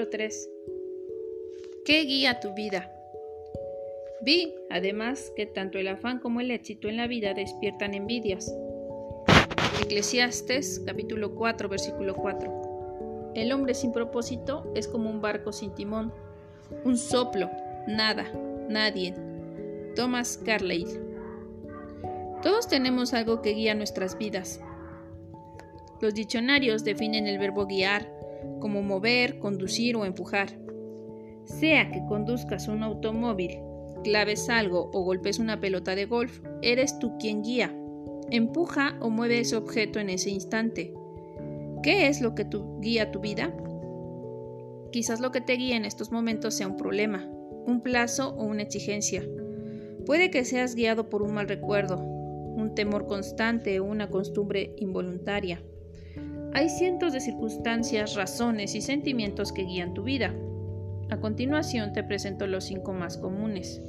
Capítulo 3 ¿Qué guía tu vida? Vi, además, que tanto el afán como el éxito en la vida despiertan envidias. Eclesiastes capítulo 4 versículo 4 El hombre sin propósito es como un barco sin timón, un soplo, nada, nadie. Thomas Carlyle Todos tenemos algo que guía nuestras vidas. Los diccionarios definen el verbo guiar como mover, conducir o empujar. Sea que conduzcas un automóvil, claves algo o golpes una pelota de golf, eres tú quien guía. Empuja o mueve ese objeto en ese instante. ¿Qué es lo que tu, guía tu vida? Quizás lo que te guía en estos momentos sea un problema, un plazo o una exigencia. Puede que seas guiado por un mal recuerdo, un temor constante o una costumbre involuntaria. Hay cientos de circunstancias, razones y sentimientos que guían tu vida. A continuación te presento los cinco más comunes.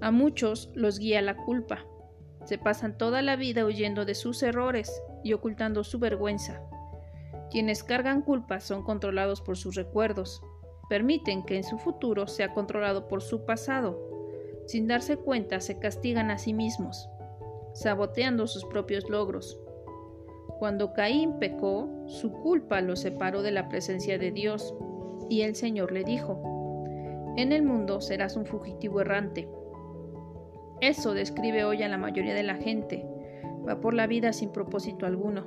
A muchos los guía la culpa. Se pasan toda la vida huyendo de sus errores y ocultando su vergüenza. Quienes cargan culpa son controlados por sus recuerdos. Permiten que en su futuro sea controlado por su pasado. Sin darse cuenta se castigan a sí mismos, saboteando sus propios logros. Cuando Caín pecó, su culpa lo separó de la presencia de Dios, y el Señor le dijo, En el mundo serás un fugitivo errante. Eso describe hoy a la mayoría de la gente. Va por la vida sin propósito alguno.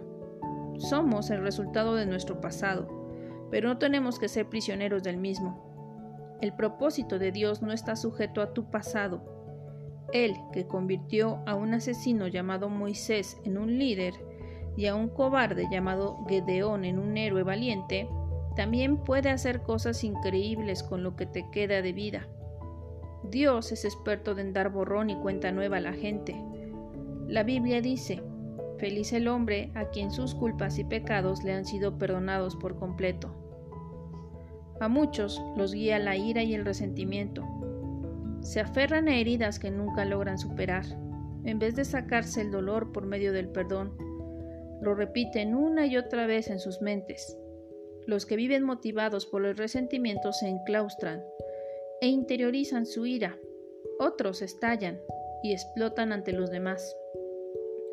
Somos el resultado de nuestro pasado, pero no tenemos que ser prisioneros del mismo. El propósito de Dios no está sujeto a tu pasado. Él, que convirtió a un asesino llamado Moisés en un líder, y a un cobarde llamado Gedeón en un héroe valiente, también puede hacer cosas increíbles con lo que te queda de vida. Dios es experto en dar borrón y cuenta nueva a la gente. La Biblia dice, Feliz el hombre a quien sus culpas y pecados le han sido perdonados por completo. A muchos los guía la ira y el resentimiento. Se aferran a heridas que nunca logran superar, en vez de sacarse el dolor por medio del perdón lo repiten una y otra vez en sus mentes. Los que viven motivados por el resentimiento se enclaustran e interiorizan su ira. Otros estallan y explotan ante los demás.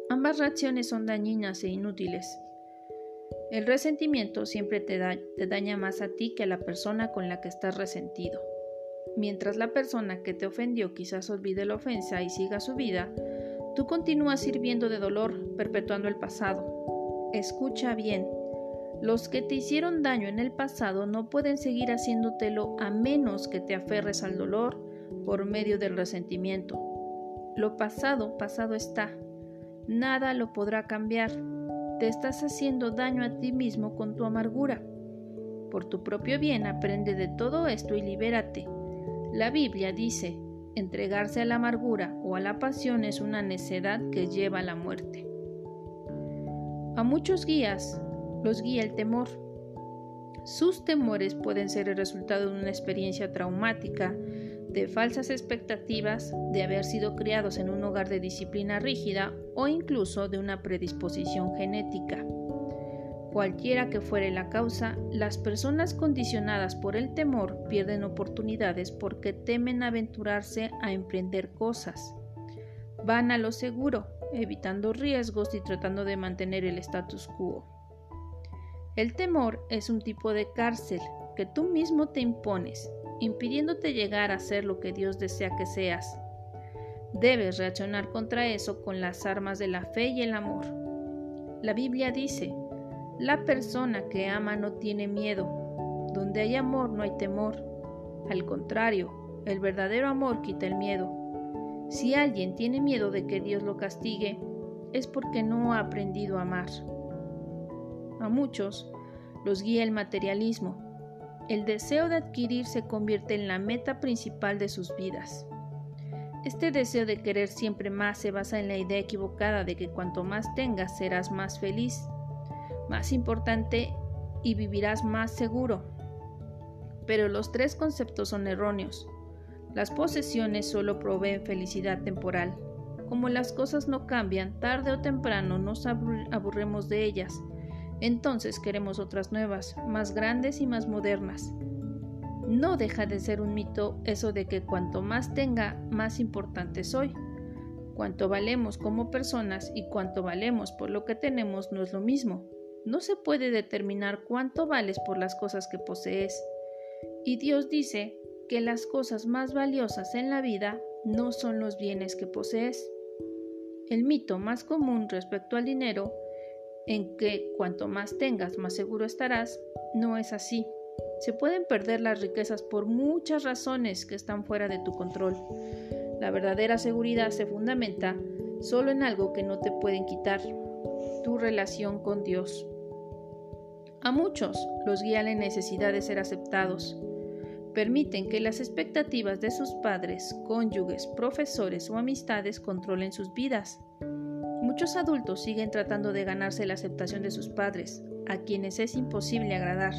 Ambas reacciones son dañinas e inútiles. El resentimiento siempre te, te, daña más a ti que a la persona con la que estás resentido. Mientras la persona que te ofendió quizás olvide la ofensa y siga su vida, tú continúas sirviendo de dolor, perpetuando el pasado. Escucha bien. Los que te hicieron daño en el pasado no pueden seguir haciéndotelo a menos que te aferres al dolor por medio del resentimiento. Lo pasado, pasado está. Nada lo podrá cambiar. Te estás haciendo daño a ti mismo con tu amargura. Por tu propio bien aprende de todo esto y libérate. La Biblia dice, entregarse a la amargura o a la pasión es una necedad que lleva a la muerte. A muchos guías los guía el temor. Sus temores pueden ser el resultado de una experiencia traumática, de falsas expectativas, de haber sido criados en un hogar de disciplina rígida o incluso de una predisposición genética. Cualquiera que fuere la causa, las personas condicionadas por el temor pierden oportunidades porque temen aventurarse a emprender cosas. Van a lo seguro, evitando riesgos y tratando de mantener el status quo. El temor es un tipo de cárcel que tú mismo te impones, impidiéndote llegar a ser lo que Dios desea que seas. Debes reaccionar contra eso con las armas de la fe y el amor. La Biblia dice, la persona que ama no tiene miedo. Donde hay amor no hay temor. Al contrario, el verdadero amor quita el miedo. Si alguien tiene miedo de que Dios lo castigue, es porque no ha aprendido a amar. A muchos los guía el materialismo. El deseo de adquirir se convierte en la meta principal de sus vidas. Este deseo de querer siempre más se basa en la idea equivocada de que cuanto más tengas serás más feliz, más importante y vivirás más seguro. Pero los tres conceptos son erróneos. Las posesiones solo proveen felicidad temporal. Como las cosas no cambian, tarde o temprano nos aburremos de ellas. Entonces queremos otras nuevas, más grandes y más modernas. No deja de ser un mito eso de que cuanto más tenga, más importante soy. Cuanto valemos como personas y cuanto valemos por lo que tenemos no es lo mismo. No se puede determinar cuánto vales por las cosas que posees. Y Dios dice que las cosas más valiosas en la vida no son los bienes que posees. El mito más común respecto al dinero, en que cuanto más tengas más seguro estarás, no es así. Se pueden perder las riquezas por muchas razones que están fuera de tu control. La verdadera seguridad se fundamenta solo en algo que no te pueden quitar, tu relación con Dios. A muchos los guía la necesidad de ser aceptados. Permiten que las expectativas de sus padres, cónyuges, profesores o amistades controlen sus vidas. Muchos adultos siguen tratando de ganarse la aceptación de sus padres, a quienes es imposible agradar.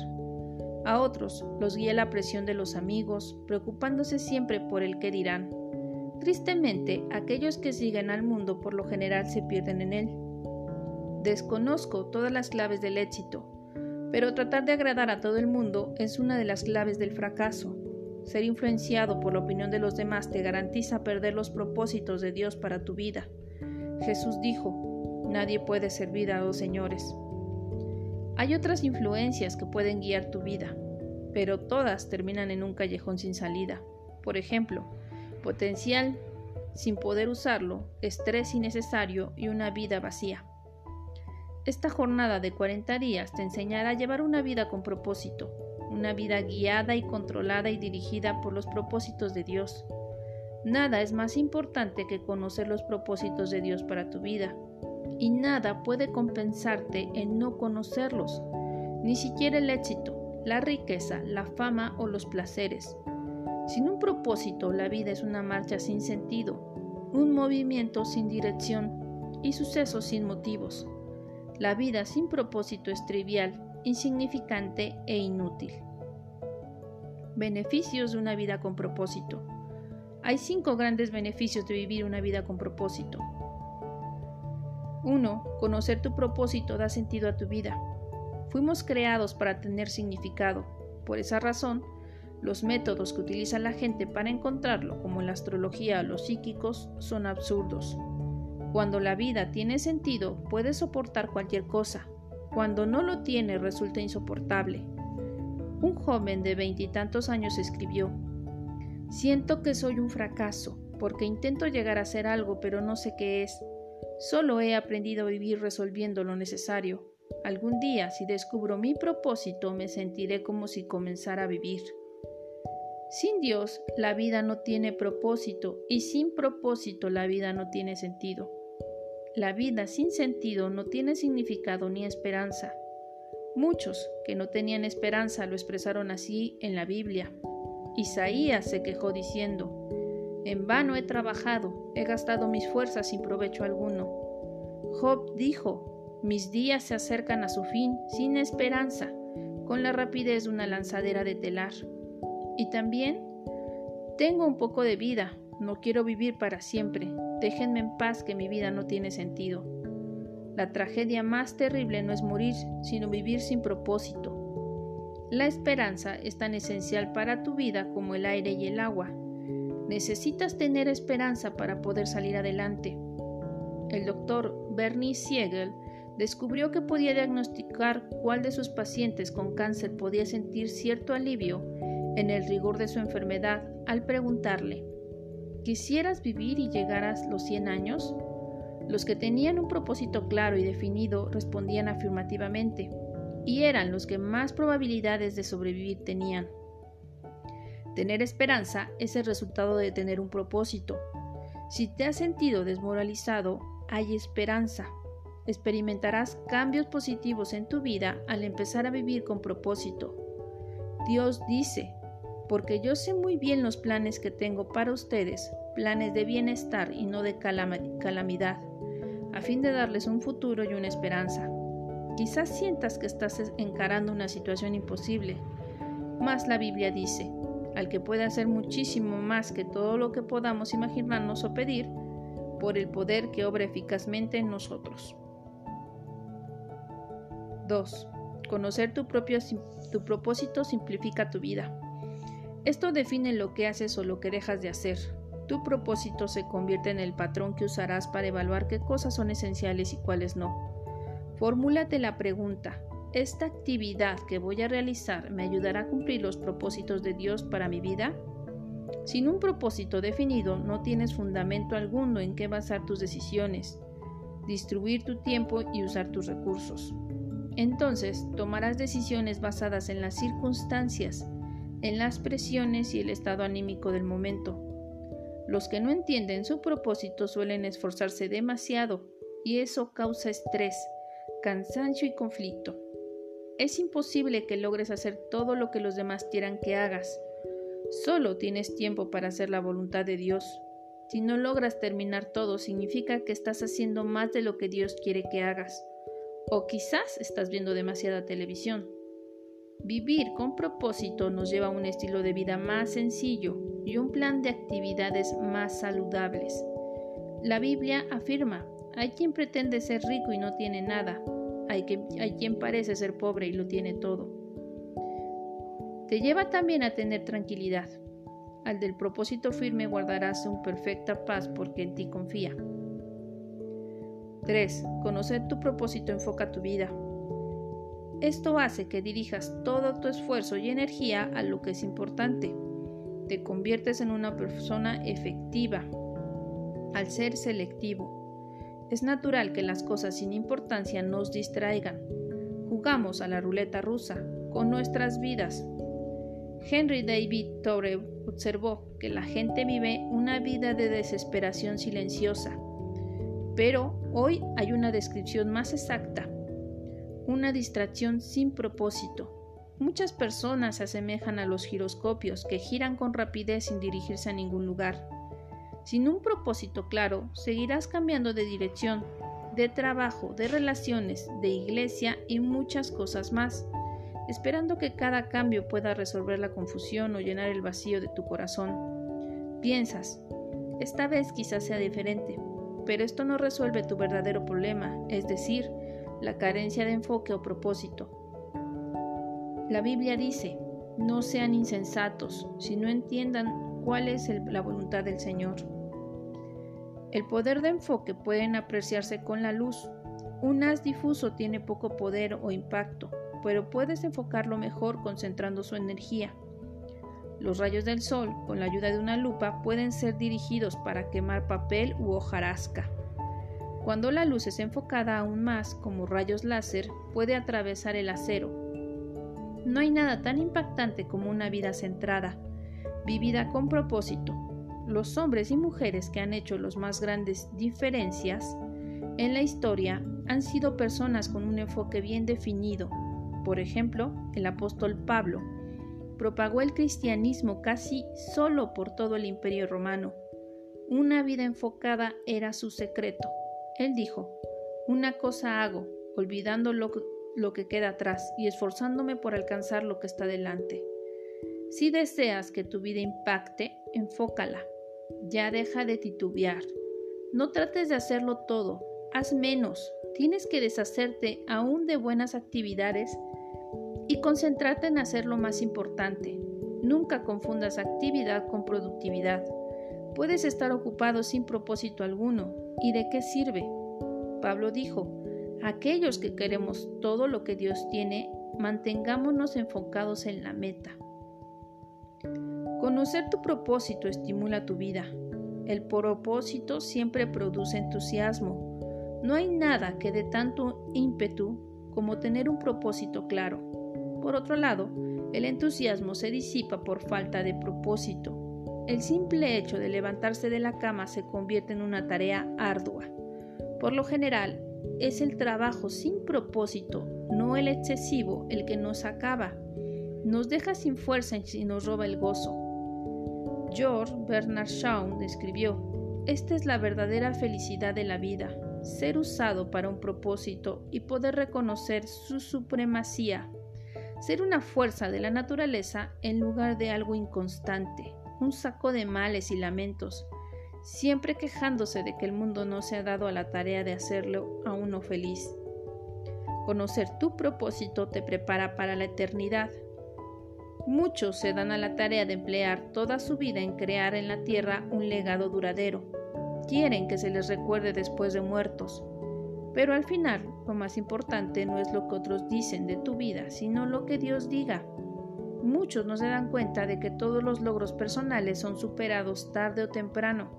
A otros los guía la presión de los amigos, preocupándose siempre por el que dirán. Tristemente, aquellos que siguen al mundo por lo general se pierden en él. Desconozco todas las claves del éxito, pero tratar de agradar a todo el mundo es una de las claves del fracaso. Ser influenciado por la opinión de los demás te garantiza perder los propósitos de Dios para tu vida. Jesús dijo, nadie puede servir a dos señores. Hay otras influencias que pueden guiar tu vida, pero todas terminan en un callejón sin salida. Por ejemplo, potencial sin poder usarlo, estrés innecesario y una vida vacía. Esta jornada de 40 días te enseñará a llevar una vida con propósito, una vida guiada y controlada y dirigida por los propósitos de Dios. Nada es más importante que conocer los propósitos de Dios para tu vida, y nada puede compensarte en no conocerlos, ni siquiera el éxito, la riqueza, la fama o los placeres. Sin un propósito, la vida es una marcha sin sentido, un movimiento sin dirección y sucesos sin motivos. La vida sin propósito es trivial, insignificante e inútil. Beneficios de una vida con propósito. Hay cinco grandes beneficios de vivir una vida con propósito. 1. Conocer tu propósito da sentido a tu vida. Fuimos creados para tener significado. Por esa razón, los métodos que utiliza la gente para encontrarlo, como la astrología o los psíquicos, son absurdos. Cuando la vida tiene sentido, puede soportar cualquier cosa. Cuando no lo tiene, resulta insoportable. Un joven de veintitantos años escribió, Siento que soy un fracaso, porque intento llegar a ser algo, pero no sé qué es. Solo he aprendido a vivir resolviendo lo necesario. Algún día, si descubro mi propósito, me sentiré como si comenzara a vivir. Sin Dios, la vida no tiene propósito y sin propósito la vida no tiene sentido. La vida sin sentido no tiene significado ni esperanza. Muchos que no tenían esperanza lo expresaron así en la Biblia. Isaías se quejó diciendo, En vano he trabajado, he gastado mis fuerzas sin provecho alguno. Job dijo, Mis días se acercan a su fin sin esperanza, con la rapidez de una lanzadera de telar. Y también, tengo un poco de vida, no quiero vivir para siempre, Déjenme en paz que mi vida no tiene sentido. La tragedia más terrible no es morir, sino vivir sin propósito. La esperanza es tan esencial para tu vida como el aire y el agua. Necesitas tener esperanza para poder salir adelante. El doctor Bernie Siegel descubrió que podía diagnosticar cuál de sus pacientes con cáncer podía sentir cierto alivio en el rigor de su enfermedad al preguntarle, ¿Quisieras vivir y llegar a los 100 años? Los que tenían un propósito claro y definido respondían afirmativamente, y eran los que más probabilidades de sobrevivir tenían. Tener esperanza es el resultado de tener un propósito. Si te has sentido desmoralizado, hay esperanza. Experimentarás cambios positivos en tu vida al empezar a vivir con propósito. Dios dice, porque yo sé muy bien los planes que tengo para ustedes, planes de bienestar y no de calamidad, a fin de darles un futuro y una esperanza. Quizás sientas que estás encarando una situación imposible, mas la Biblia dice, al que puede hacer muchísimo más que todo lo que podamos imaginarnos o pedir, por el poder que obra eficazmente en nosotros. 2. Conocer tu, propio, tu propósito simplifica tu vida. Esto define lo que haces o lo que dejas de hacer. Tu propósito se convierte en el patrón que usarás para evaluar qué cosas son esenciales y cuáles no. Formúlate la pregunta, ¿esta actividad que voy a realizar me ayudará a cumplir los propósitos de Dios para mi vida? Sin un propósito definido, no tienes fundamento alguno en qué basar tus decisiones, distribuir tu tiempo y usar tus recursos. Entonces, tomarás decisiones basadas en las circunstancias, en las presiones y el estado anímico del momento. Los que no entienden su propósito suelen esforzarse demasiado y eso causa estrés, cansancio y conflicto. Es imposible que logres hacer todo lo que los demás quieran que hagas. Solo tienes tiempo para hacer la voluntad de Dios. Si no logras terminar todo, significa que estás haciendo más de lo que Dios quiere que hagas. O quizás estás viendo demasiada televisión. Vivir con propósito nos lleva a un estilo de vida más sencillo y un plan de actividades más saludables. La Biblia afirma, hay quien pretende ser rico y no tiene nada, hay, quien parece ser pobre y lo tiene todo. Te lleva también a tener tranquilidad. Al del propósito firme guardarás un perfecta paz porque en ti confía. 3. Conocer tu propósito enfoca tu vida. Esto hace que dirijas todo tu esfuerzo y energía a lo que es importante. Te conviertes en una persona efectiva al ser selectivo. Es natural que las cosas sin importancia nos distraigan. Jugamos a la ruleta rusa con nuestras vidas Henry David Thoreau observó que la gente vive una vida de desesperación silenciosa, pero hoy hay una descripción más exacta, una distracción sin propósito. Muchas personas se asemejan a los giroscopios que giran con rapidez sin dirigirse a ningún lugar. Sin un propósito claro, seguirás cambiando de dirección, de trabajo, de relaciones, de iglesia y muchas cosas más esperando que cada cambio pueda resolver la confusión o llenar el vacío de tu corazón. Piensas, esta vez quizás sea diferente, pero esto no resuelve tu verdadero problema, es decir, la carencia de enfoque o propósito. La Biblia dice, no sean insensatos, si no entiendan cuál es la voluntad del Señor. El poder de enfoque pueden apreciarse con la luz. Un haz difuso tiene poco poder o impacto, pero puedes enfocarlo mejor concentrando su energía. Los rayos del sol, con la ayuda de una lupa, pueden ser dirigidos para quemar papel u hojarasca. Cuando la luz es enfocada aún más, como rayos láser, puede atravesar el acero. No hay nada tan impactante como una vida centrada, vivida con propósito. Los hombres y mujeres que han hecho las más grandes diferencias en la historia han sido personas con un enfoque bien definido, por ejemplo, el apóstol Pablo propagó el cristianismo casi solo por todo el imperio romano. Una vida enfocada era su secreto. Él dijo, una cosa hago, olvidando lo, que queda atrás y esforzándome por alcanzar lo que está delante. Si deseas que tu vida impacte, enfócala. Ya deja de titubear. No trates de hacerlo todo, haz menos. Tienes que deshacerte aún de buenas actividades y concentrarte en hacer lo más importante. Nunca confundas actividad con productividad. Puedes estar ocupado sin propósito alguno. ¿Y de qué sirve? Pablo dijo, aquellos que queremos todo lo que Dios tiene, mantengámonos enfocados en la meta. Conocer tu propósito estimula tu vida. El propósito siempre produce entusiasmo. No hay nada que dé tanto ímpetu como tener un propósito claro. Por otro lado, el entusiasmo se disipa por falta de propósito. El simple hecho de levantarse de la cama se convierte en una tarea ardua. Por lo general, es el trabajo sin propósito, no el excesivo, el que nos acaba. Nos deja sin fuerza y nos roba el gozo. George Bernard Shaw escribió, Esta es la verdadera felicidad de la vida, ser usado para un propósito y poder reconocer su supremacía ser una fuerza de la naturaleza en lugar de algo inconstante, un saco de males y lamentos, siempre quejándose de que el mundo no se ha dado a la tarea de hacerlo a uno feliz. Conocer tu propósito te prepara para la eternidad. Muchos se dan a la tarea de emplear toda su vida en crear en la tierra un legado duradero. Quieren que se les recuerde después de muertos. Pero al final, lo más importante no es lo que otros dicen de tu vida, sino lo que Dios diga. Muchos no se dan cuenta de que todos los logros personales son superados tarde o temprano.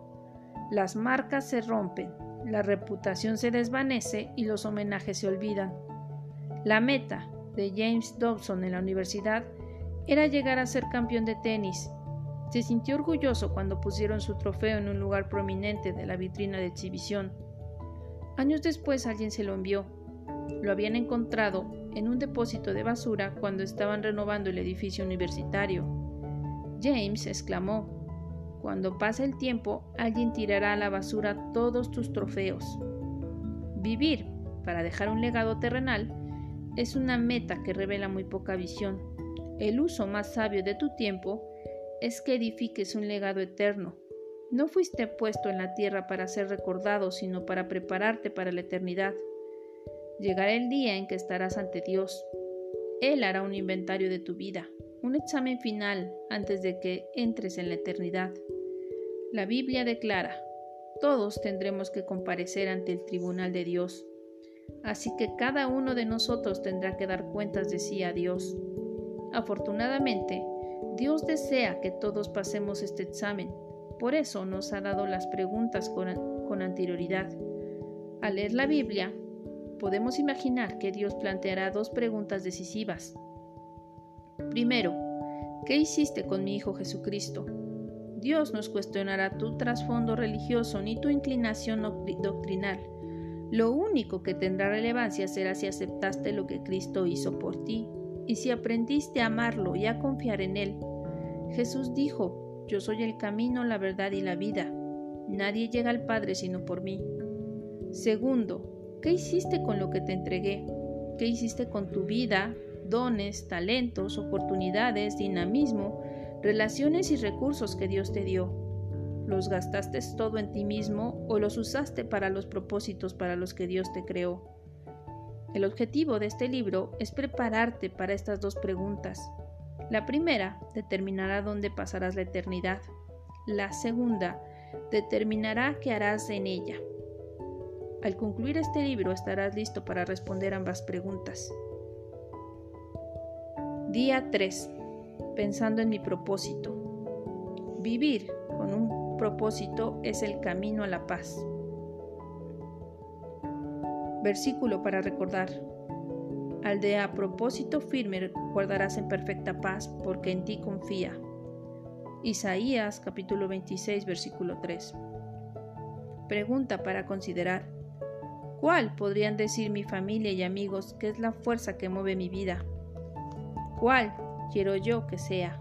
Las marcas se rompen, la reputación se desvanece y los homenajes se olvidan. La meta de James Dobson en la universidad era llegar a ser campeón de tenis. Se sintió orgulloso cuando pusieron su trofeo en un lugar prominente de la vitrina de exhibición. Años después alguien se lo envió. Lo habían encontrado en un depósito de basura cuando estaban renovando el edificio universitario. James exclamó, Cuando pase el tiempo, alguien tirará a la basura todos tus trofeos. Vivir para dejar un legado terrenal es una meta que revela muy poca visión. El uso más sabio de tu tiempo es que edifiques un legado eterno. No fuiste puesto en la tierra para ser recordado, sino para prepararte para la eternidad. Llegará el día en que estarás ante Dios. Él hará un inventario de tu vida, un examen final antes de que entres en la eternidad. La Biblia declara, todos tendremos que comparecer ante el tribunal de Dios. Así que cada uno de nosotros tendrá que dar cuentas de sí a Dios. Afortunadamente, Dios desea que todos pasemos este examen. Por eso nos ha dado las preguntas con, anterioridad. Al leer la Biblia, podemos imaginar que Dios planteará dos preguntas decisivas. Primero, ¿qué hiciste con mi Hijo Jesucristo? Dios nos cuestionará tu trasfondo religioso ni tu inclinación doctrinal. Lo único que tendrá relevancia será si aceptaste lo que Cristo hizo por ti y si aprendiste a amarlo y a confiar en Él. Jesús dijo, Yo soy el camino, la verdad y la vida. Nadie llega al Padre sino por mí. Segundo, ¿Qué hiciste con lo que te entregué? ¿Qué hiciste con tu vida, dones, talentos, oportunidades, dinamismo, relaciones y recursos que Dios te dio? ¿Los gastaste todo en ti mismo o los usaste para los propósitos para los que Dios te creó? El objetivo de este libro es prepararte para estas dos preguntas. La primera determinará dónde pasarás la eternidad. La segunda determinará qué harás en ella. Al concluir este libro estarás listo para responder ambas preguntas. Día 3. Pensando en mi propósito. Vivir con un propósito es el camino a la paz. Versículo para recordar. Al de a propósito firme guardarás en perfecta paz porque en ti confía. Isaías capítulo 26 versículo 3. Pregunta para considerar. ¿Cuál podrían decir mi familia y amigos que es la fuerza que mueve mi vida? ¿Cuál quiero yo que sea?